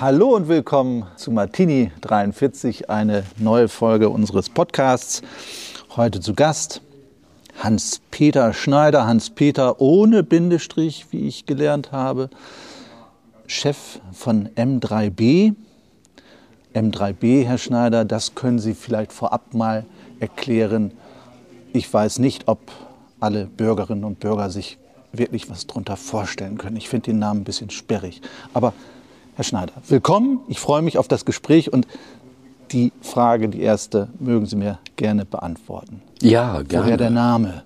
Hallo und willkommen zu Martini 43, eine neue Folge unseres Podcasts. Heute zu Gast Hans-Peter Schneider, Hans-Peter ohne Bindestrich, wie ich gelernt habe, Chef von M3B. M3B, Herr Schneider, das können Sie vielleicht vorab mal erklären. Ich weiß nicht, ob alle Bürgerinnen und Bürger sich wirklich was darunter vorstellen können. Ich finde den Namen ein bisschen sperrig. Aber Herr Schneider, willkommen. Ich freue mich auf das Gespräch und die Frage, die erste, mögen Sie mir gerne beantworten. Ja, gerne. Woher der Name?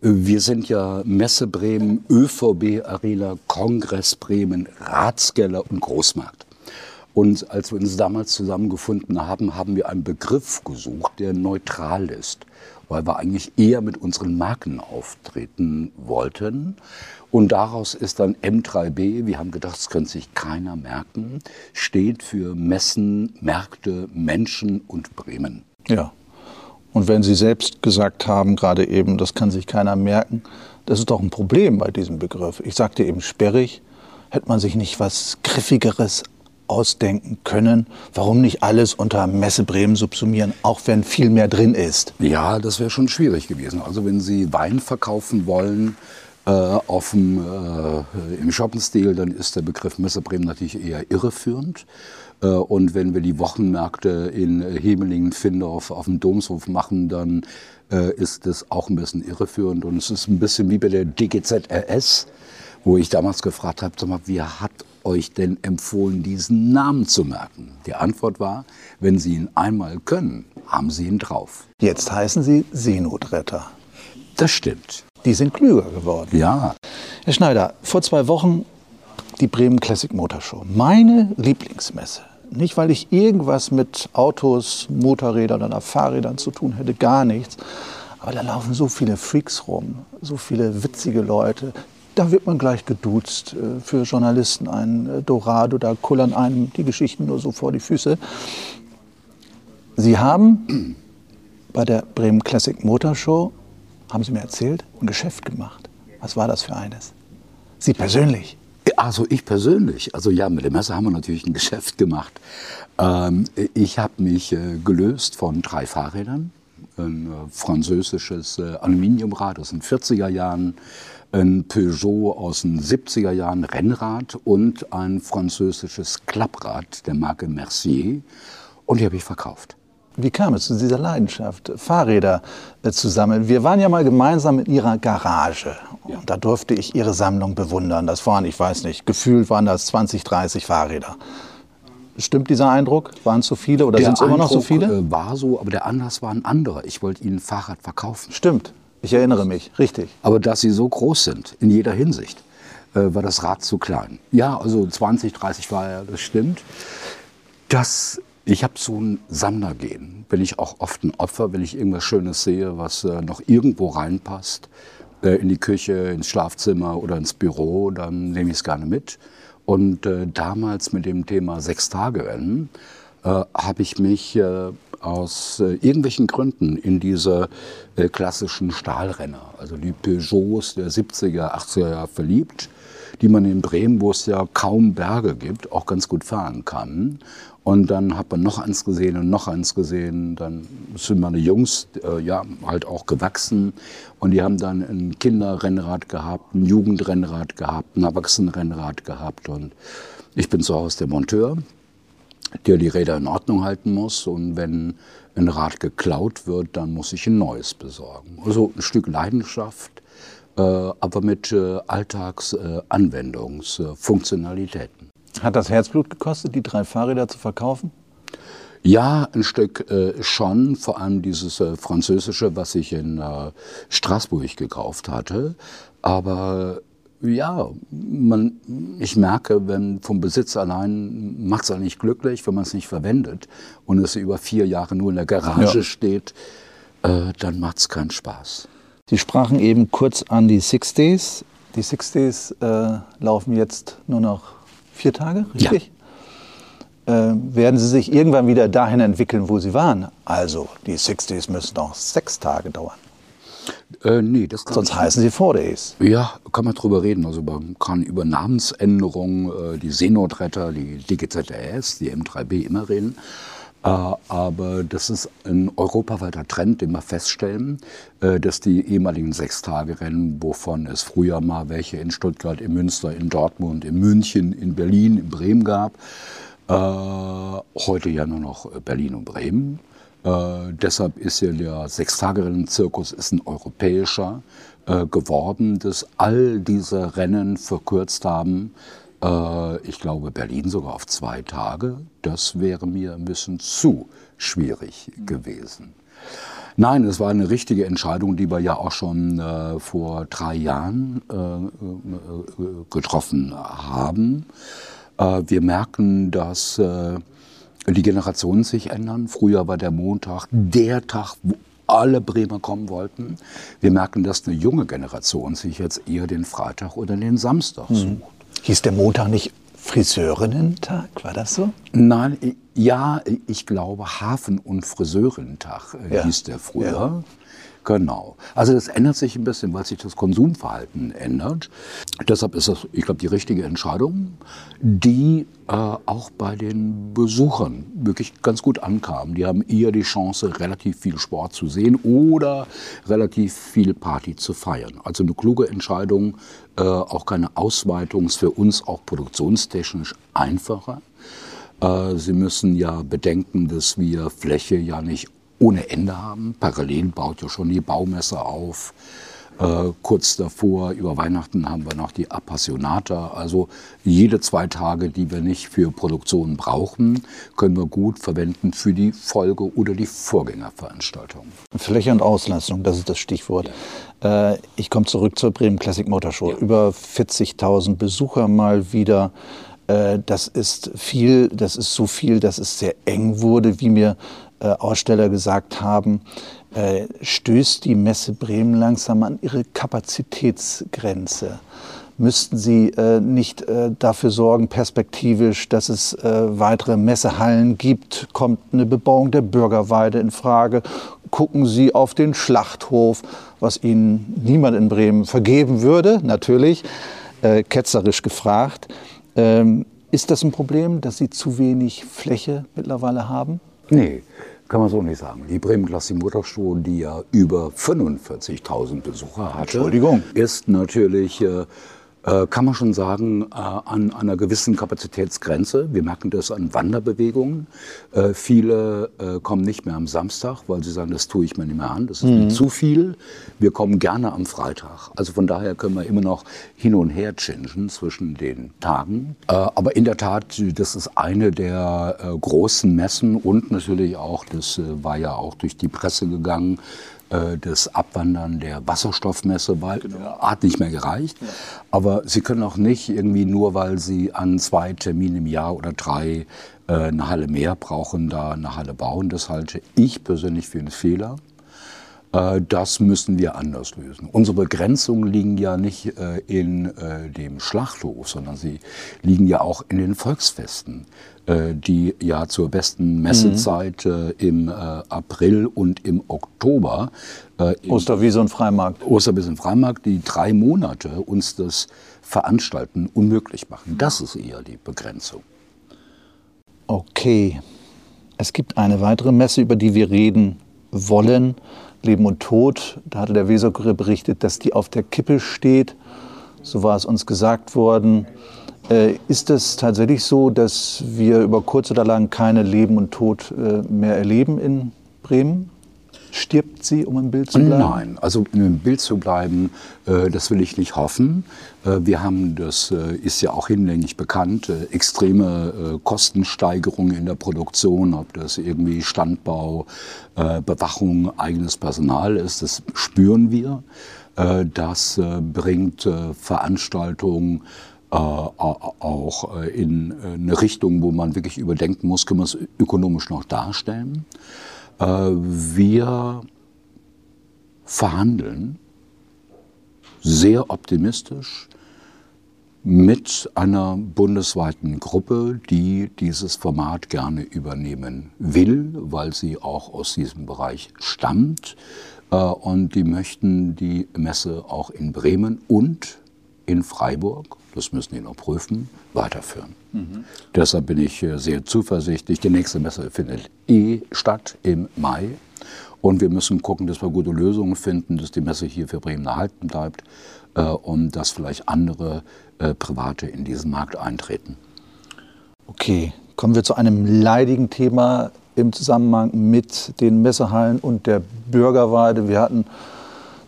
Wir sind ja Messe Bremen, ÖVB Arena, Kongress Bremen, Ratskeller und Großmarkt. Und als wir uns damals zusammengefunden haben, haben wir einen Begriff gesucht, der neutral ist, weil wir eigentlich eher mit unseren Marken auftreten wollten. Und daraus ist dann M3B, wir haben gedacht, das könnte sich keiner merken, steht für Messen, Märkte, Menschen und Bremen. Ja. Und wenn Sie selbst gesagt haben, gerade eben, das kann sich keiner merken, das ist doch ein Problem bei diesem Begriff. Ich sagte eben sperrig, hätte man sich nicht was Griffigeres ausdenken können, warum nicht alles unter Messe Bremen subsumieren, auch wenn viel mehr drin ist? Ja, das wäre schon schwierig gewesen. Also wenn Sie Wein verkaufen wollen, äh, auf dem, äh, im Shoppenstil, dann ist der Begriff Messe Bremen natürlich eher irreführend. Äh, und wenn wir die Wochenmärkte in Hemelingen, Findorf auf dem Domshof machen, dann äh, ist das auch ein bisschen irreführend. Und es ist ein bisschen wie bei der DGZRS, wo ich damals gefragt habe, sag mal, wie hat euch denn empfohlen, diesen Namen zu merken? Die Antwort war, wenn Sie ihn einmal können, haben Sie ihn drauf. Jetzt heißen Sie Seenotretter. Das stimmt. Die sind klüger geworden. Ja. Herr Schneider, vor zwei Wochen die Bremen Classic Motor Show. Meine Lieblingsmesse. Nicht, weil ich irgendwas mit Autos, Motorrädern oder Fahrrädern zu tun hätte, gar nichts. Aber da laufen so viele Freaks rum, so viele witzige Leute. Da wird man gleich geduzt. Äh, für Journalisten ein äh, Dorado, da kullern einem die Geschichten nur so vor die Füße. Sie haben bei der Bremen Classic Motor Show, haben Sie mir erzählt, ein Geschäft gemacht. Was war das für eines? Sie persönlich? Also ich persönlich, also ja, mit der Messe haben wir natürlich ein Geschäft gemacht. Ähm, ich habe mich äh, gelöst von drei Fahrrädern. Ein äh, französisches äh, Aluminiumrad aus den 40er Jahren, ein Peugeot aus den 70er Jahren Rennrad und ein französisches Klapprad der Marke Mercier. Und die habe ich verkauft. Wie kam es zu dieser Leidenschaft, Fahrräder äh, zu sammeln? Wir waren ja mal gemeinsam in Ihrer Garage. Ja. Und da durfte ich Ihre Sammlung bewundern. Das waren, ich weiß nicht, gefühlt waren das 20, 30 Fahrräder. Stimmt dieser Eindruck? Waren es so viele oder sind es immer noch so viele? Äh, war so, aber der Anlass war ein anderer. Ich wollte Ihnen ein Fahrrad verkaufen. Stimmt. Ich erinnere mich, richtig. Aber dass sie so groß sind, in jeder Hinsicht, äh, war das Rad zu klein. Ja, also 20, 30 war ja, das stimmt. Das, ich habe so ein Sammlergehen. Bin ich auch oft ein Opfer, wenn ich irgendwas Schönes sehe, was äh, noch irgendwo reinpasst, in die Küche, ins Schlafzimmer oder ins Büro, dann nehme ich es gerne mit. Und äh, damals mit dem Thema Sechs-Tage-Rennen äh, habe ich mich äh, aus äh, irgendwelchen Gründen in diese äh, klassischen Stahlrenner, also die Peugeots der 70er, 80er Jahre verliebt, die man in Bremen, wo es ja kaum Berge gibt, auch ganz gut fahren kann. Und dann hat man noch eins gesehen und noch eins gesehen. Dann sind meine Jungs äh, ja halt auch gewachsen und die haben dann ein Kinderrennrad gehabt, ein Jugendrennrad gehabt, ein Erwachsenenrennrad gehabt und ich bin zu Hause der Monteur der die Räder in Ordnung halten muss. Und wenn ein Rad geklaut wird, dann muss ich ein neues besorgen. Also ein Stück Leidenschaft, äh, aber mit äh, Alltagsanwendungsfunktionalitäten. Hat das Herzblut gekostet, die drei Fahrräder zu verkaufen? Ja, ein Stück äh, schon, vor allem dieses äh, französische, was ich in äh, Straßburg gekauft hatte. Aber ja, man, ich merke, wenn vom Besitz allein macht es eigentlich glücklich, wenn man es nicht verwendet und es über vier Jahre nur in der Garage ja. steht, äh, dann macht es keinen Spaß. Sie sprachen eben kurz an die Six Days. Die Six Days äh, laufen jetzt nur noch vier Tage, richtig? Ja. Äh, werden sie sich irgendwann wieder dahin entwickeln, wo sie waren? Also die Six Days müssen noch sechs Tage dauern. Äh, nee, das Sonst nicht. heißen sie Four Days. Ja, kann man drüber reden. Also man kann über Namensänderungen, äh, die Seenotretter, die DGZS, die M3B immer reden. Äh, aber das ist ein europaweiter Trend, den wir feststellen, äh, dass die ehemaligen Sechstagerennen, wovon es früher mal welche in Stuttgart, in Münster, in Dortmund, in München, in Berlin, in Bremen gab, äh, heute ja nur noch Berlin und Bremen. Deshalb ist ja der Sechstagerennen-Zirkus ein europäischer geworden, dass all diese Rennen verkürzt haben äh, ich glaube, Berlin sogar auf zwei Tage. Das wäre mir ein bisschen zu schwierig gewesen. Nein, es war eine richtige Entscheidung, die wir ja auch schon äh, vor drei Jahren äh, äh, getroffen haben. Äh, wir merken, dass die Generationen sich ändern. Früher war der Montag der Tag, wo alle Bremer kommen wollten. Wir merken, dass eine junge Generation sich jetzt eher den Freitag oder den Samstag mhm. Hieß der Montag nicht Friseurinnen-Tag? War das so? Nein, ja, ich glaube Hafen- und Friseurinnen-Tag äh, ja. hieß der früher. Ja. Genau. Also das ändert sich ein bisschen, weil sich das Konsumverhalten ändert. Deshalb ist das, ich glaube, die richtige Entscheidung, die äh, auch bei den Besuchern wirklich ganz gut ankam. Die haben eher die Chance, relativ viel Sport zu sehen oder relativ viel Party zu feiern. Also eine kluge Entscheidung, äh, auch keine Ausweitung, ist für uns auch produktionstechnisch einfacher. Äh, Sie müssen ja bedenken, dass wir Fläche ja nicht ohne Ende haben. Parallel baut ja schon die Baumesse auf. Äh, kurz davor, über Weihnachten, haben wir noch die Appassionata. Also jede zwei Tage, die wir nicht für Produktion brauchen, können wir gut verwenden für die Folge- oder die Vorgängerveranstaltung. Fläche und Auslastung, das ist das Stichwort. Ja. Äh, ich komme zurück zur Bremen Classic Motor Show. Ja. Über 40.000 Besucher mal wieder. Äh, das ist viel, das ist so viel, dass es sehr eng wurde, wie mir äh, Aussteller gesagt haben, äh, stößt die Messe Bremen langsam an ihre Kapazitätsgrenze. Müssten Sie äh, nicht dafür sorgen, perspektivisch, dass es weitere Messehallen gibt? Kommt eine Bebauung der Bürgerweide in Frage? Gucken Sie auf den Schlachthof, was Ihnen niemand in Bremen vergeben würde, natürlich, ketzerisch gefragt. Ähm, ist das ein Problem, dass Sie zu wenig Fläche mittlerweile haben? Nee, kann man so nicht sagen. Die Bremen Classic Motorshow, die ja über 45.000 Besucher hatte, ist natürlich äh, äh, kann man schon sagen, äh, an einer gewissen Kapazitätsgrenze. Wir merken das an Wanderbewegungen. Äh, viele äh, kommen nicht mehr am Samstag, weil sie sagen, das tue ich mir nicht mehr an, das ist mhm. mir zu viel. Wir kommen gerne am Freitag. Also von daher können wir immer noch hin und her changen zwischen den Tagen. Äh, aber in der Tat, das ist eine der großen Messen und natürlich auch, das war ja auch durch die Presse gegangen, das Abwandern der Wasserstoffmesse, weil genau. hat nicht mehr gereicht. Ja. Aber Sie können auch nicht irgendwie nur, weil Sie an zwei Terminen im Jahr oder drei äh, eine Halle mehr brauchen, da eine Halle bauen. Das halte ich persönlich für einen Fehler. Äh, das müssen wir anders lösen. Unsere Begrenzungen liegen ja nicht in dem Schlachthof, sondern sie liegen ja auch in den Volksfesten. Äh, die ja zur besten Messezeit mhm. im äh, April und im Oktober. Äh, Osterwiese und Freimarkt. Osterwiese und Freimarkt, die drei Monate uns das Veranstalten unmöglich machen. Das ist eher die Begrenzung. Okay. Es gibt eine weitere Messe, über die wir reden wollen. Leben und Tod. Da hatte der Weserkurier berichtet, dass die auf der Kippe steht. So war es uns gesagt worden. Äh, ist es tatsächlich so, dass wir über kurz oder lang keine Leben und Tod äh, mehr erleben in Bremen? Stirbt sie, um im Bild zu bleiben? Nein, also im Bild zu bleiben, äh, das will ich nicht hoffen. wir haben, das ist ja auch hinlänglich bekannt, extreme Kostensteigerungen in der Produktion, ob das irgendwie Standbau, Bewachung, eigenes Personal ist, das spüren wir. das bringt Veranstaltungen, äh, auch äh, in äh, eine Richtung, wo man wirklich überdenken muss, können wir es ökonomisch noch darstellen. Wir verhandeln sehr optimistisch mit einer bundesweiten Gruppe, die dieses Format gerne übernehmen will, weil sie auch aus diesem Bereich stammt. Äh, und die möchten die Messe auch in Bremen und in Freiburg, das müssen die noch prüfen, weiterführen. Mhm. Deshalb bin ich äh, sehr zuversichtlich. Die nächste Messe findet eh statt im Mai. Und wir müssen gucken, dass wir gute Lösungen finden, dass die Messe hier für Bremen erhalten bleibt äh, und dass vielleicht andere äh, Private in diesen Markt eintreten. Okay, kommen wir zu einem leidigen Thema im Zusammenhang mit den Messehallen und der Bürgerweide. Wir hatten,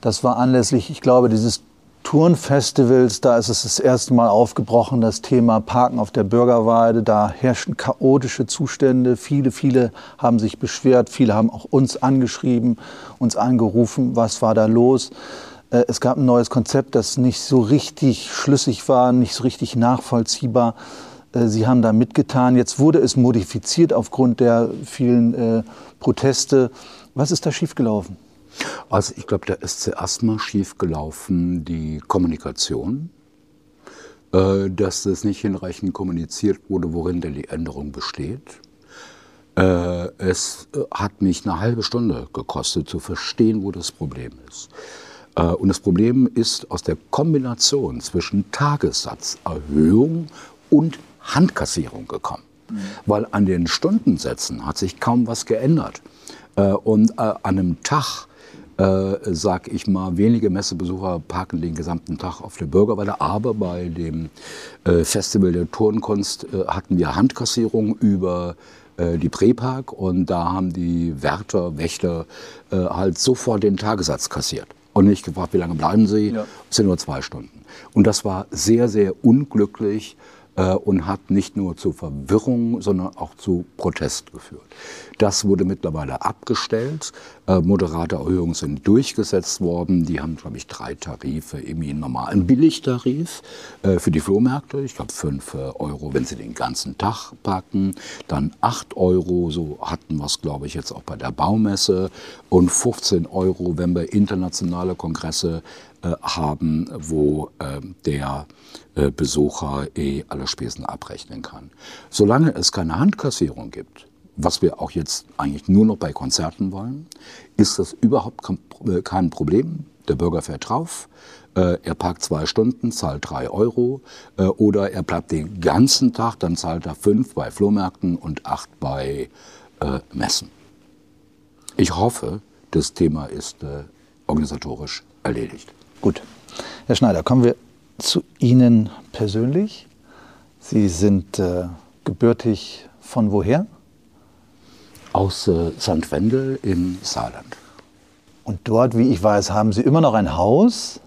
das war anlässlich, ich glaube, dieses Turnfestivals, da ist es das erste Mal aufgebrochen, das Thema Parken auf der Bürgerweide. Da herrschen chaotische Zustände. Viele, viele haben sich beschwert, viele haben auch uns angeschrieben, uns angerufen, was war da los. Äh, es gab ein neues Konzept, das nicht so richtig schlüssig war, nicht so richtig nachvollziehbar. Äh, Sie haben da mitgetan. Jetzt wurde es modifiziert aufgrund der vielen äh, Proteste. Was ist da schiefgelaufen? Also ich glaube, da ist zuerst mal schiefgelaufen die Kommunikation, äh, dass das nicht hinreichend kommuniziert wurde, worin denn die Änderung besteht. Äh, es äh, hat mich eine halbe Stunde gekostet, zu verstehen, wo das Problem ist. Äh, und das Problem ist aus der Kombination zwischen Tagessatzerhöhung und Handkassierung gekommen. Mhm. Weil an den Stundensätzen hat sich kaum was geändert. Äh, und äh, an einem Tag äh, sag ich mal, wenige Messebesucher parken den gesamten Tag auf der Bürgerweide. Aber bei dem äh, Festival der Turnkunst äh, hatten wir Handkassierung über äh, die Präpark und da haben die Wärter, Wächter äh, halt sofort den Tagessatz kassiert. Und nicht gefragt, wie lange bleiben Sie? Ja. Es sind nur zwei Stunden. Und das war sehr, sehr unglücklich und hat nicht nur zu Verwirrung, sondern auch zu Protest geführt. Das wurde mittlerweile abgestellt. Äh, moderate Erhöhungen sind durchgesetzt worden. Die haben, glaube ich, drei Tarife. Irgendwie einen normalen Billigtarif äh, für die Flohmärkte. Ich glaube, fünf äh, Euro, wenn sie den ganzen Tag packen. Dann acht Euro, so hatten wir es, glaube ich, jetzt auch bei der Baumesse. Und 15 Euro, wenn wir internationale Kongresse äh, haben, wo äh, der äh, Besucher eh alle Spesen abrechnen kann. Solange es keine Handkassierung gibt, was wir auch jetzt eigentlich nur noch bei Konzerten wollen, ist das überhaupt kein Problem. Der Bürger fährt drauf, er parkt zwei Stunden, zahlt drei Euro oder er bleibt den ganzen Tag, dann zahlt er fünf bei Flohmärkten und acht bei äh, Messen. Ich hoffe, das Thema ist äh, organisatorisch erledigt. Gut. Herr Schneider, kommen wir zu Ihnen persönlich. Sie sind äh, gebürtig von woher? Aus äh, St. Wendel im Saarland. Und dort, wie ich weiß, haben Sie immer noch ein Haus.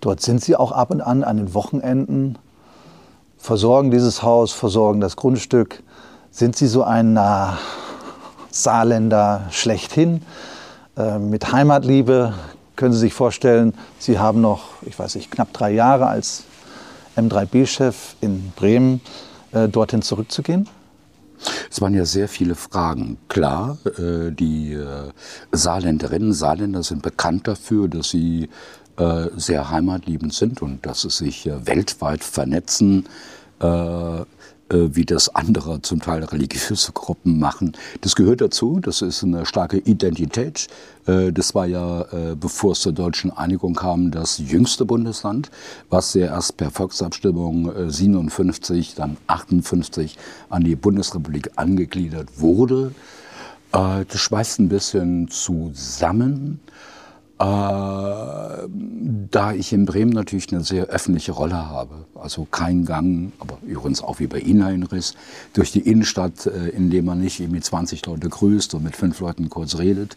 Dort sind Sie auch ab und an an den Wochenenden, versorgen dieses Haus, versorgen das Grundstück. Sind Sie so ein äh, Saarländer schlechthin äh, mit Heimatliebe? Können Sie sich vorstellen, Sie haben noch, ich weiß nicht, knapp drei Jahre als M3B-Chef in Bremen äh, dorthin zurückzugehen? Es waren ja sehr viele Fragen. Klar, äh, die äh, Saarländerinnen, Saarländer sind bekannt dafür, dass sie äh, sehr heimatliebend sind und dass sie sich äh, weltweit vernetzen. Äh, wie das andere zum Teil religiöse Gruppen machen. Das gehört dazu, das ist eine starke Identität. Äh, das war ja, äh, bevor es zur deutschen Einigung kam, das jüngste Bundesland, was ja erst per Volksabstimmung 57, dann 58 an die Bundesrepublik angegliedert wurde. Das schweißt ein bisschen zusammen. Äh, da ich in Bremen natürlich eine sehr öffentliche Rolle habe, also kein Gang, aber übrigens auch wie bei Ihnen, Heinrichs, durch die Innenstadt, äh, in dem man nicht mit 20 Leute grüßt und mit fünf Leuten kurz redet,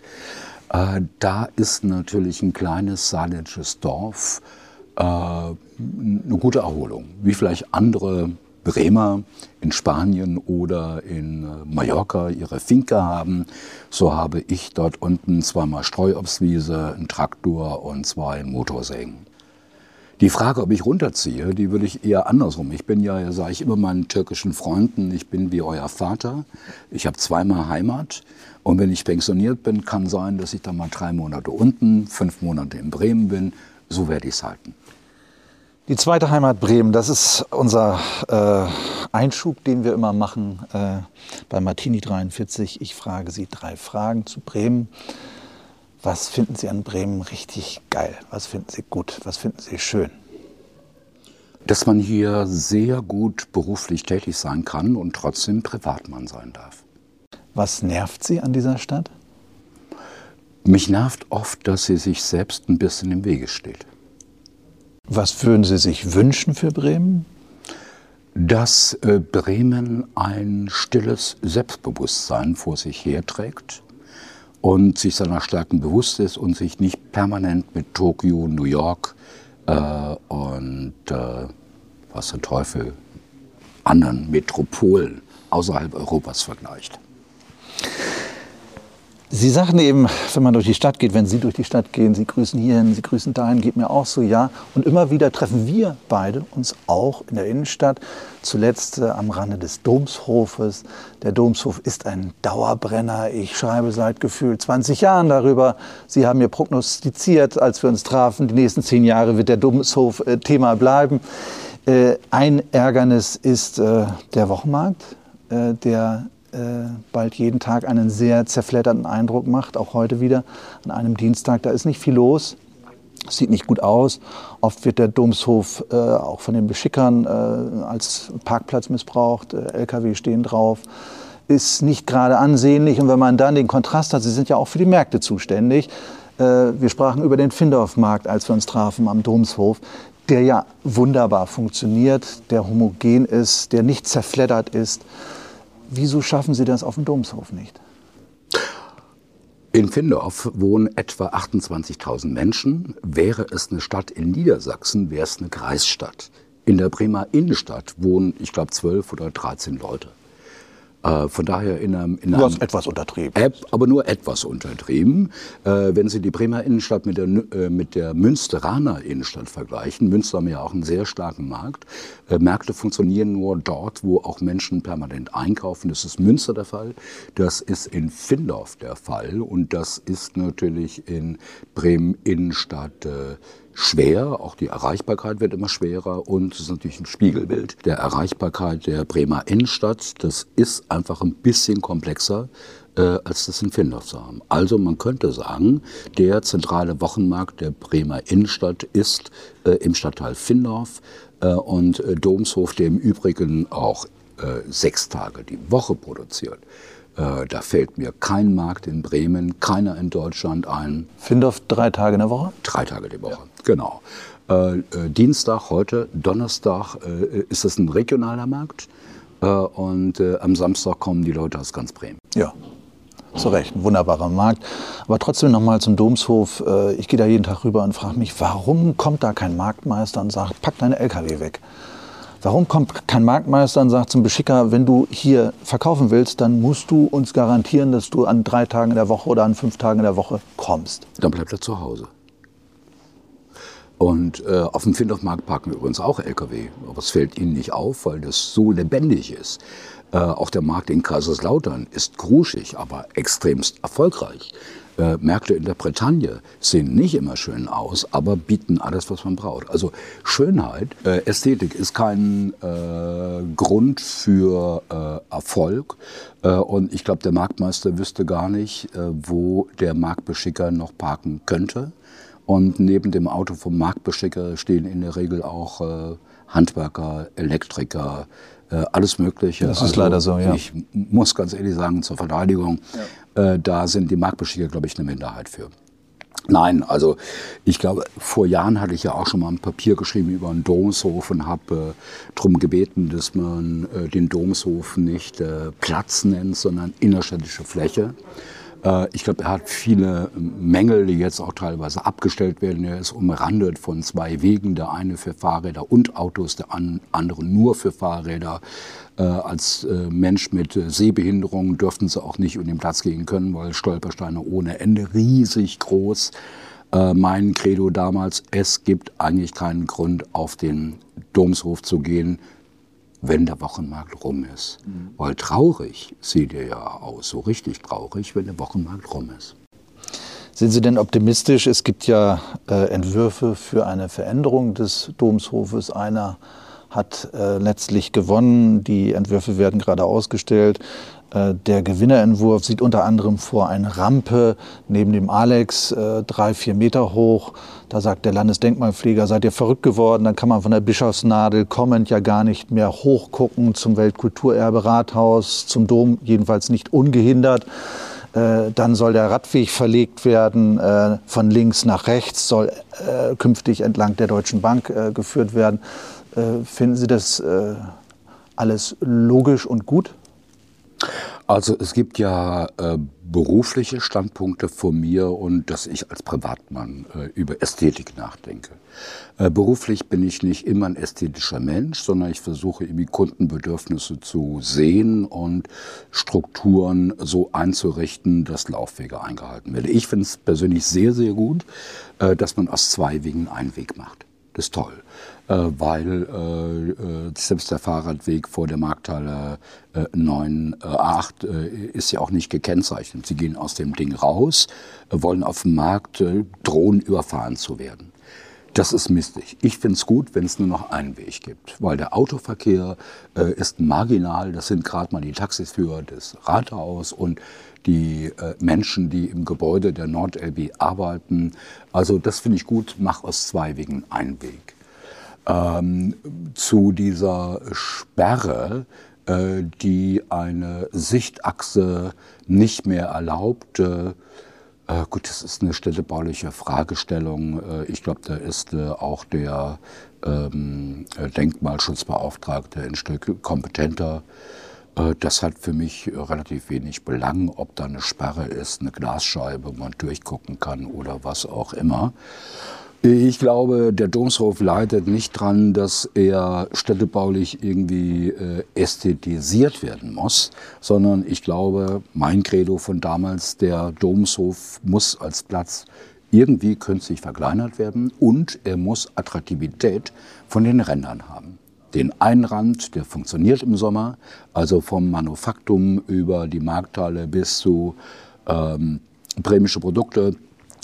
äh, da ist natürlich ein kleines saarländisches Dorf eine gute Erholung, wie vielleicht andere Bremer in Spanien oder in äh, Mallorca ihre Finca haben, so habe ich dort unten zweimal Streuobstwiese, einen Traktor und zwei Motorsägen. Die Frage, ob ich runterziehe, die würde ich eher andersrum. Ich bin ja, sage ich immer meinen türkischen Freunden, ich bin wie euer Vater. Ich habe zweimal Heimat. Und wenn ich pensioniert bin, kann sein, dass ich dann mal drei Monate unten, fünf Monate in Bremen bin. So werde ich es halten. Die zweite Heimat Bremen, das ist unser äh, Einschub, den wir immer machen äh, bei Martini 43. Ich frage Sie drei Fragen zu Bremen. Was finden Sie an Bremen richtig geil? Was finden Sie gut? Was finden Sie schön? Dass man hier sehr gut beruflich tätig sein kann und trotzdem Privatmann sein darf. Was nervt Sie an dieser Stadt? Mich nervt oft, dass sie sich selbst ein bisschen im Wege steht. Was würden Sie sich wünschen für Bremen? Dass äh, Bremen ein stilles Selbstbewusstsein vor sich herträgt und sich seiner Stärken bewusst ist und sich nicht permanent mit Tokio, New York äh, und äh, was der Teufel anderen Metropolen außerhalb Europas vergleicht. Sie sagten eben, wenn man durch die Stadt geht, wenn Sie durch die Stadt gehen, Sie grüßen hierhin, Sie grüßen dahin, geht mir auch so, ja. Und immer wieder treffen wir beide uns auch in der Innenstadt, zuletzt äh, am Rande des Domshofes. Der Domshof ist ein Dauerbrenner. Ich schreibe seit gefühlt 20 Jahren darüber. Sie haben mir prognostiziert, als wir uns trafen, die nächsten zehn Jahre wird der Domshof äh, Thema bleiben. Äh, ein Ärgernis ist der Wochenmarkt, der bald jeden Tag einen sehr zerfledderten Eindruck macht, auch heute wieder an einem Dienstag. Da ist nicht viel los. Sieht nicht gut aus. Oft wird der Domshof äh, auch von den Beschickern äh, als Parkplatz missbraucht. Äh, LKW stehen drauf. Ist nicht gerade ansehnlich. Und wenn man dann den Kontrast hat, Sie sind ja auch für die Märkte zuständig. Äh, wir sprachen über den Findorf-Markt, als wir uns trafen am Domshof, der ja wunderbar funktioniert, der homogen ist, der nicht zerfleddert ist. Wieso schaffen Sie das auf dem Domshof nicht? In Findorf wohnen etwa 28.000 Menschen. Wäre es eine Stadt in Niedersachsen, wäre es eine Kreisstadt. In der Bremer Innenstadt wohnen, ich glaube, 12 oder 13 Leute. Äh, von daher in einem, in du hast etwas untertrieben. App, aber nur etwas untertrieben. Äh, wenn Sie die Bremer Innenstadt mit der, äh, mit der Münsteraner Innenstadt vergleichen, Münster haben ja auch einen sehr starken Markt. Äh, Märkte funktionieren nur dort, wo auch Menschen permanent einkaufen. Das ist Münster der Fall. Das ist in Findorf der Fall. Und das ist natürlich in Bremen Innenstadt äh, schwer, auch die Erreichbarkeit wird immer schwerer und es ist natürlich ein Spiegelbild der Erreichbarkeit der Bremer Innenstadt. Das ist einfach ein bisschen komplexer äh, als das in Findorf zu haben. Also man könnte sagen, der zentrale Wochenmarkt der Bremer Innenstadt ist äh, im Stadtteil Findorf äh, und äh, Domshof, der im Übrigen auch äh, sechs Tage die Woche produziert. Äh, da fällt mir kein Markt in Bremen, keiner in Deutschland ein. Findorf drei Tage in der Woche? Drei Tage die Woche, ja. genau. Äh, äh, Dienstag, heute, Donnerstag ist das ein regionaler Markt und am Samstag kommen die Leute aus ganz Bremen. Ja, zu Recht, ein wunderbarer Markt. Aber trotzdem noch mal zum Domshof. Ich gehe da jeden Tag rüber und frage mich, warum kommt da kein Marktmeister und sagt, pack deine LKW weg? Warum kommt kein Marktmeister und sagt zum Beschicker, wenn du hier verkaufen willst, dann musst du uns garantieren, dass du an drei Tagen in der Woche oder an fünf Tagen in der Woche kommst? Dann bleibt er zu Hause. Und äh, auf dem Findorfmarkt parken übrigens auch Lkw. Aber es fällt ihnen nicht auf, weil das so lebendig ist. Äh, auch der Markt in Kaiserslautern ist gruschig, aber extremst erfolgreich. Äh, Märkte in der Bretagne sehen nicht immer schön aus, aber bieten alles, was man braucht. Also Schönheit, äh, Ästhetik ist kein äh, Grund für äh, Erfolg. Äh, und ich glaube, der Marktmeister wüsste gar nicht, äh, wo der Marktbeschicker noch parken könnte. Und neben dem Auto vom Marktbeschicker stehen in der Regel auch Handwerker, Elektriker, alles Mögliche. Das ist also, leider so, ja. Ich muss ganz ehrlich sagen, zur Verteidigung, ja äh, da sind die Marktbeschicker, glaube ich, eine Minderheit für. Nein, also ich glaube, vor Jahren hatte ich ja auch schon mal ein Papier geschrieben über einen Domshof und habe äh, darum gebeten, dass man äh, den Domshof nicht äh, Platz nennt, sondern innerstädtische Fläche. Äh, ich glaube, er hat viele Mängel, die jetzt auch teilweise abgestellt werden. Er ist umrandet von zwei Wegen, der eine für Fahrräder und Autos, der andere nur für Fahrräder. Äh, als äh, Mensch mit Sehbehinderung dürften sie auch nicht um den Platz gehen können, weil Stolpersteine ohne Ende riesig groß. Mein Credo damals, es gibt eigentlich keinen Grund, auf den Domshof zu gehen, wenn der Wochenmarkt rum ist. Mhm. Weil traurig sieht er ja aus, so richtig traurig, wenn der Wochenmarkt rum ist. Sind Sie denn optimistisch? Es gibt ja äh, Entwürfe für eine Veränderung des Domshofes. Einer hat äh, letztlich gewonnen. Die Entwürfe werden gerade ausgestellt. Äh, der Gewinnerentwurf sieht unter anderem vor eine Rampe neben dem Alex, äh, drei, vier Meter hoch. Da sagt der Landesdenkmalpfleger, seid ihr verrückt geworden? Dann kann man von der Bischofsnadel kommend ja gar nicht mehr hochgucken zum Weltkulturerbe Rathaus, zum Dom, jedenfalls nicht ungehindert. Äh, dann soll der Radweg verlegt werden, von links nach rechts, soll künftig entlang der Deutschen Bank geführt werden. Finden Sie das alles logisch und gut? Also es gibt ja äh, berufliche Standpunkte von mir und dass ich als Privatmann äh, über Ästhetik nachdenke. Äh, beruflich bin ich nicht immer ein ästhetischer Mensch, sondern ich versuche irgendwie Kundenbedürfnisse zu sehen und Strukturen so einzurichten, dass Laufwege eingehalten werden. Ich finde es persönlich sehr, sehr gut, äh, dass man aus zwei Wegen einen Weg macht. Das ist toll. Äh, weil äh, äh, selbst der Fahrradweg vor der Markthalle 9, 8 ist ja auch nicht gekennzeichnet. Sie gehen aus dem Ding raus, wollen auf dem Markt drohen, überfahren zu werden. Das ist mistig. Ich finde es gut, wenn es nur noch einen Weg gibt, weil der Autoverkehr äh, ist marginal. Das sind gerade mal die Taxiführer des Rathaus und die äh, Menschen, die im Gebäude der NordLB arbeiten. Also das finde ich gut. Mach aus zwei Wegen einen Weg ähm, zu dieser Sperre, äh, die eine Sichtachse nicht mehr erlaubte. Äh, gut, das ist eine städtebauliche Fragestellung. Äh, ich glaube, da ist äh, auch der ähm, Denkmalschutzbeauftragte ein Stück kompetenter. Äh, das hat für mich relativ wenig Belang, ob da eine Sperre ist, eine Glasscheibe, wo man durchgucken kann oder was auch immer. Ich glaube, der Domshof leidet nicht dran, dass er städtebaulich irgendwie äh, ästhetisiert werden muss, sondern ich glaube, mein Credo von damals, der Domshof muss als Platz irgendwie künstlich verkleinert werden und er muss Attraktivität von den Rändern haben. Den Einrand, der funktioniert im Sommer, also vom Manufaktum über die Markthalle bis zu ähm, bremische Produkte,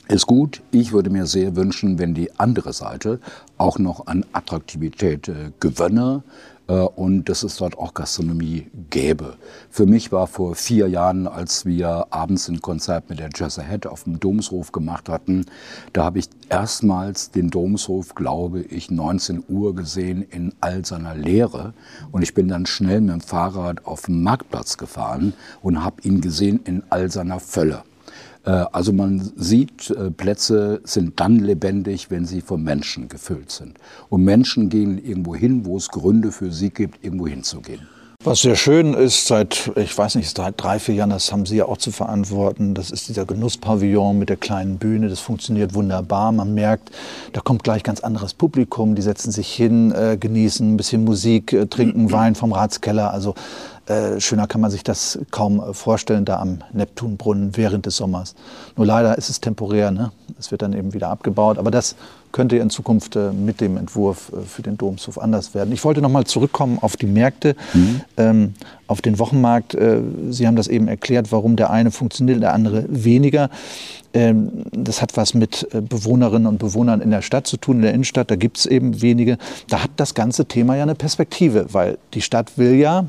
ist gut. Ich würde mir sehr wünschen, wenn die andere Seite auch noch an Attraktivität äh, gewönne äh, und dass es dort auch Gastronomie gäbe. Für mich war vor vier Jahren, als wir abends ein Konzert mit der Jazz Ahead auf dem Domshof gemacht hatten, da habe ich erstmals den Domshof, glaube ich, 19 Uhr gesehen in all seiner Leere. Und ich bin dann schnell mit dem Fahrrad auf den Marktplatz gefahren und habe ihn gesehen in all seiner Fülle. Äh, also man sieht, äh, Plätze sind dann lebendig, wenn sie von Menschen gefüllt sind. Und Menschen gehen irgendwo hin, wo es Gründe für sie gibt, irgendwo hinzugehen. Was sehr schön ist, seit, ich weiß nicht, seit drei, vier Jahren, das haben Sie ja auch zu verantworten, das ist dieser Genusspavillon mit der kleinen Bühne, das funktioniert wunderbar. Man merkt, da kommt gleich ganz anderes Publikum, die setzen sich hin, äh, genießen ein bisschen Musik, äh, trinken Wein vom Ratskeller. Also äh, schöner kann man sich das kaum äh, vorstellen, da am Neptunbrunnen während des Sommers. Nur leider ist es temporär, ne? es wird dann eben wieder abgebaut. Aber das könnte in Zukunft äh, mit dem Entwurf äh, für den Domshof anders werden. Ich wollte noch mal zurückkommen auf die Märkte, mhm. ähm, auf den Wochenmarkt. Äh, Sie haben das eben erklärt, warum der eine funktioniert, der andere weniger. Ähm, das hat was mit Bewohnerinnen und Bewohnern in der Stadt zu tun, in der Innenstadt. Da gibt es eben wenige. Da hat das ganze Thema ja eine Perspektive, weil die Stadt will ja,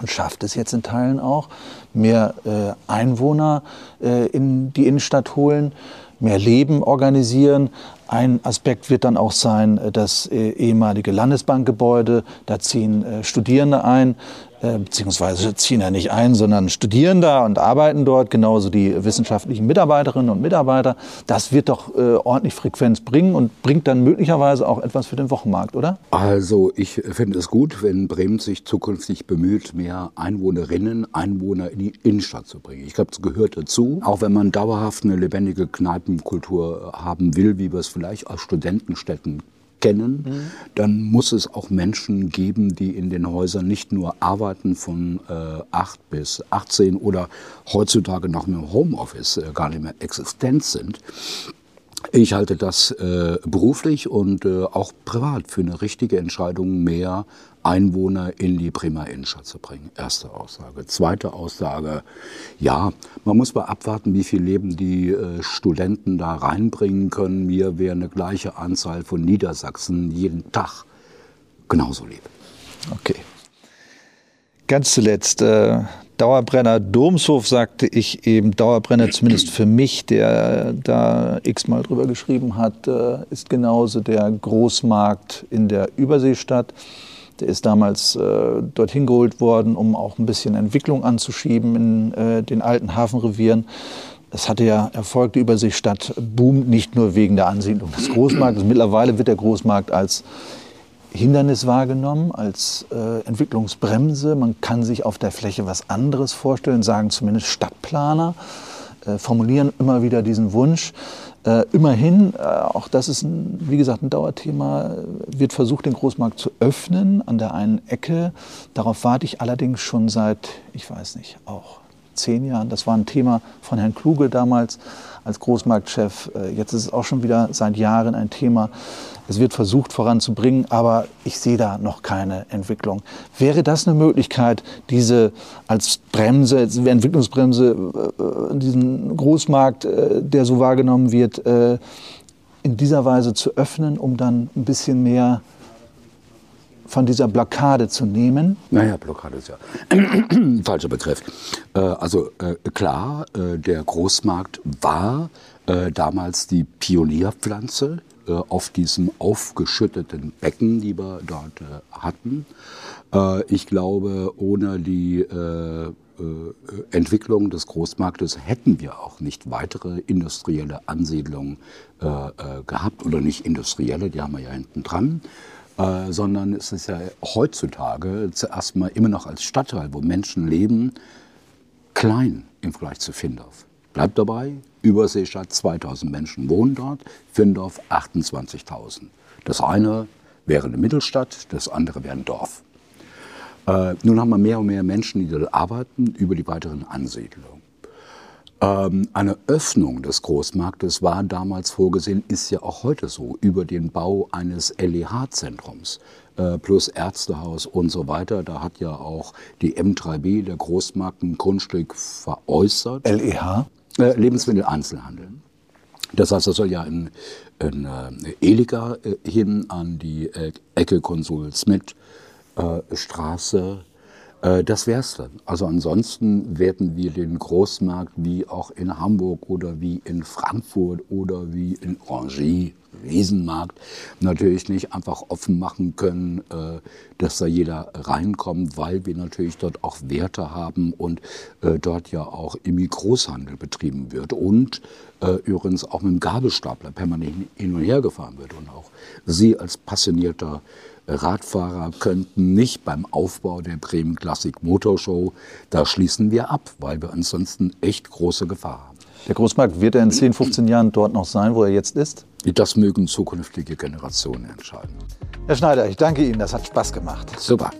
und schafft es jetzt in Teilen auch, mehr äh, Einwohner äh, in die Innenstadt holen, mehr Leben organisieren. Ein Aspekt wird dann auch sein, äh, das äh, ehemalige Landesbankgebäude. Da ziehen äh, Studierende ein. Äh, beziehungsweise ziehen ja nicht ein, sondern studieren da und arbeiten dort, genauso die wissenschaftlichen Mitarbeiterinnen und Mitarbeiter. Das wird doch äh, ordentlich Frequenz bringen und bringt dann möglicherweise auch etwas für den Wochenmarkt, oder? Also ich finde es gut, wenn Bremen sich zukünftig bemüht, mehr Einwohnerinnen, Einwohner in die Innenstadt zu bringen. Ich glaube, es gehört dazu, auch wenn man dauerhaft eine lebendige Kneipenkultur haben will, wie wir es vielleicht aus Studentenstädten kennen, mhm. dann muss es auch Menschen geben, die in den Häusern nicht nur arbeiten von äh, 8 bis 18 oder heutzutage noch im Homeoffice äh, gar nicht mehr existent sind. Ich halte das äh, beruflich und äh, auch privat für eine richtige Entscheidung, mehr Einwohner in die Prima Innenstadt zu bringen. Erste Aussage. Zweite Aussage, ja, man muss mal abwarten, wie viel Leben die äh, Studenten da reinbringen können. Mir wäre eine gleiche Anzahl von Niedersachsen jeden Tag genauso lieb. Okay. Ganz zuletzt, äh, Dauerbrenner Domshof sagte ich eben, Dauerbrenner zumindest für mich, der da x-mal drüber geschrieben hat, äh, ist genauso der Großmarkt in der Überseestadt. Der ist damals äh, dorthin geholt worden, um auch ein bisschen Entwicklung anzuschieben in äh, den alten Hafenrevieren. Es hatte ja Erfolg, die Überseestadt boomt nicht nur wegen der Ansiedlung des Großmarktes. Mittlerweile wird der Großmarkt als Hindernis wahrgenommen, als äh, Entwicklungsbremse. Man kann sich auf der Fläche was anderes vorstellen, sagen zumindest Stadtplaner, äh, formulieren immer wieder diesen Wunsch. Äh, immerhin, äh, auch das ist, ein, wie gesagt, ein Dauerthema, wird versucht, den Großmarkt zu öffnen an der einen Ecke. Darauf warte ich allerdings schon seit, ich weiß nicht, auch zehn Jahren. Das war ein Thema von Herrn Kluge damals als Großmarktchef. Äh, jetzt ist es auch schon wieder seit Jahren ein Thema. Es wird versucht voranzubringen, aber ich sehe da noch keine Entwicklung. Wäre das eine Möglichkeit, diese als Bremse, als Entwicklungsbremse, äh, diesen Großmarkt, äh, der so wahrgenommen wird, in dieser Weise zu öffnen, um dann ein bisschen mehr von dieser Blockade zu nehmen? Naja, Blockade ist ja falscher Begriff. Äh, also äh, klar, äh, der Großmarkt war damals die Pionierpflanze auf diesem aufgeschütteten Becken, die wir dort hatten. Ich glaube, ohne die Entwicklung des Großmarktes hätten wir auch nicht weitere industrielle Ansiedlungen gehabt oder nicht industrielle, die haben wir ja hinten dran. Äh, sondern es ist ja heutzutage zuerst mal immer noch als Stadtteil, wo Menschen leben, klein im Vergleich zu Findorf. Bleibt dabei, Überseestadt 2000 Menschen wohnen dort, Findorf 28.000. Das eine wäre eine Mittelstadt, das andere wäre ein Dorf. Äh, nun haben wir mehr und mehr Menschen, die dort arbeiten, über die weiteren Ansiedlungen. Ähm, eine Öffnung des Großmarktes war damals vorgesehen, ist ja auch heute so, über den Bau eines LEH-Zentrums äh, plus Ärztehaus und so weiter. Da hat ja auch die M3B, der Großmarkt, ein Grundstück veräußert. LEH? Äh, Lebensmitteleinzelhandel. Das heißt, das soll ja in, in äh, Eliga äh, hin an die Ecke Konsul Smith Straße das wäre es dann. Also ansonsten werden wir den Großmarkt wie auch in Hamburg oder wie in Frankfurt oder wie in Rangy, Riesenmarkt, natürlich nicht einfach offen machen können, äh, dass da jeder reinkommt, weil wir natürlich dort auch Werte haben und äh, dort ja auch im Großhandel betrieben wird und übrigens auch mit dem Gabelstapler permanent hin und her gefahren wird und auch Sie als passionierter Radfahrer könnten nicht beim Aufbau der Bremen Classic Motorshow, da schließen wir ab, weil wir ansonsten echt große Gefahr haben. Der Großmarkt wird er in 10, 15 Jahren dort noch sein, wo er jetzt ist? Das mögen zukünftige Generationen entscheiden. Herr Schneider, ich danke Ihnen, das hat Spaß gemacht. Super.